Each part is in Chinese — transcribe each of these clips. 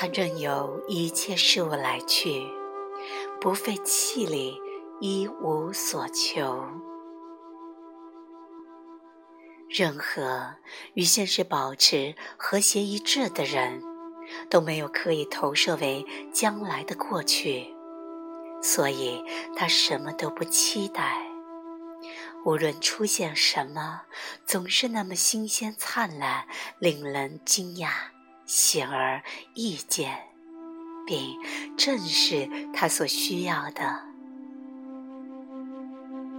他任由一切事物来去，不费气力，一无所求。任何与现实保持和谐一致的人，都没有可以投射为将来的过去，所以他什么都不期待。无论出现什么，总是那么新鲜灿烂，令人惊讶、显而易见，并正是他所需要的。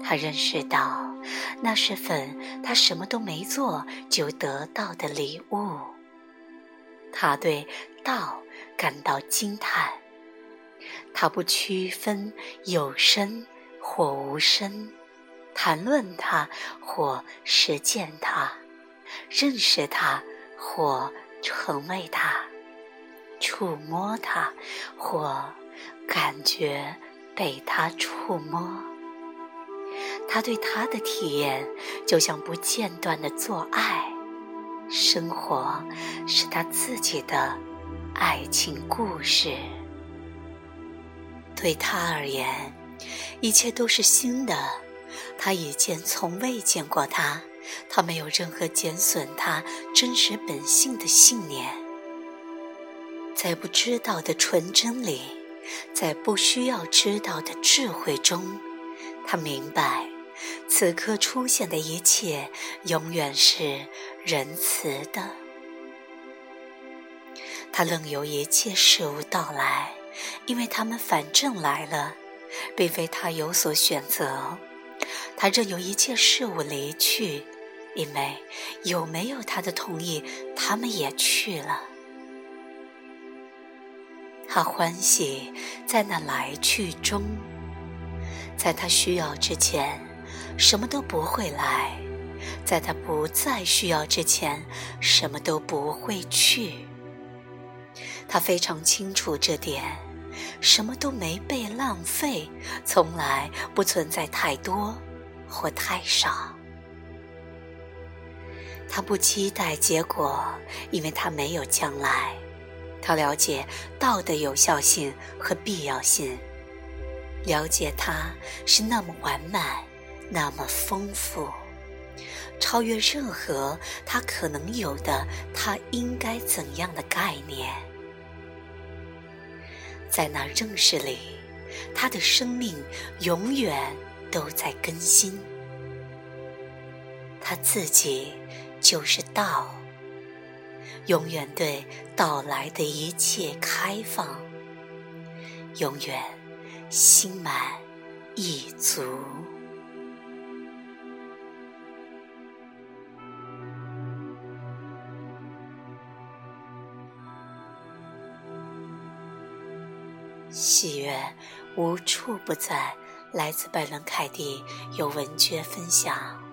他认识到，那是份他什么都没做就得到的礼物。他对道感到惊叹。他不区分有声或无声。谈论它，或实践它；认识它，或成为它；触摸它，或感觉被它触摸。他对他的体验，就像不间断的做爱。生活是他自己的爱情故事。对他而言，一切都是新的。他以前从未见过他，他没有任何减损他真实本性的信念。在不知道的纯真里，在不需要知道的智慧中，他明白，此刻出现的一切永远是仁慈的。他任由一切事物到来，因为他们反正来了，并非他有所选择。他任由一切事物离去，因为有没有他的同意，他们也去了。他欢喜在那来去中，在他需要之前，什么都不会来；在他不再需要之前，什么都不会去。他非常清楚这点，什么都没被浪费，从来不存在太多。或太少，他不期待结果，因为他没有将来。他了解道的有效性和必要性，了解它是那么完满，那么丰富，超越任何他可能有的他应该怎样的概念。在那认识里，他的生命永远。都在更新，他自己就是道，永远对到来的一切开放，永远心满意足。喜悦无处不在。来自拜伦·凯蒂有文学分享。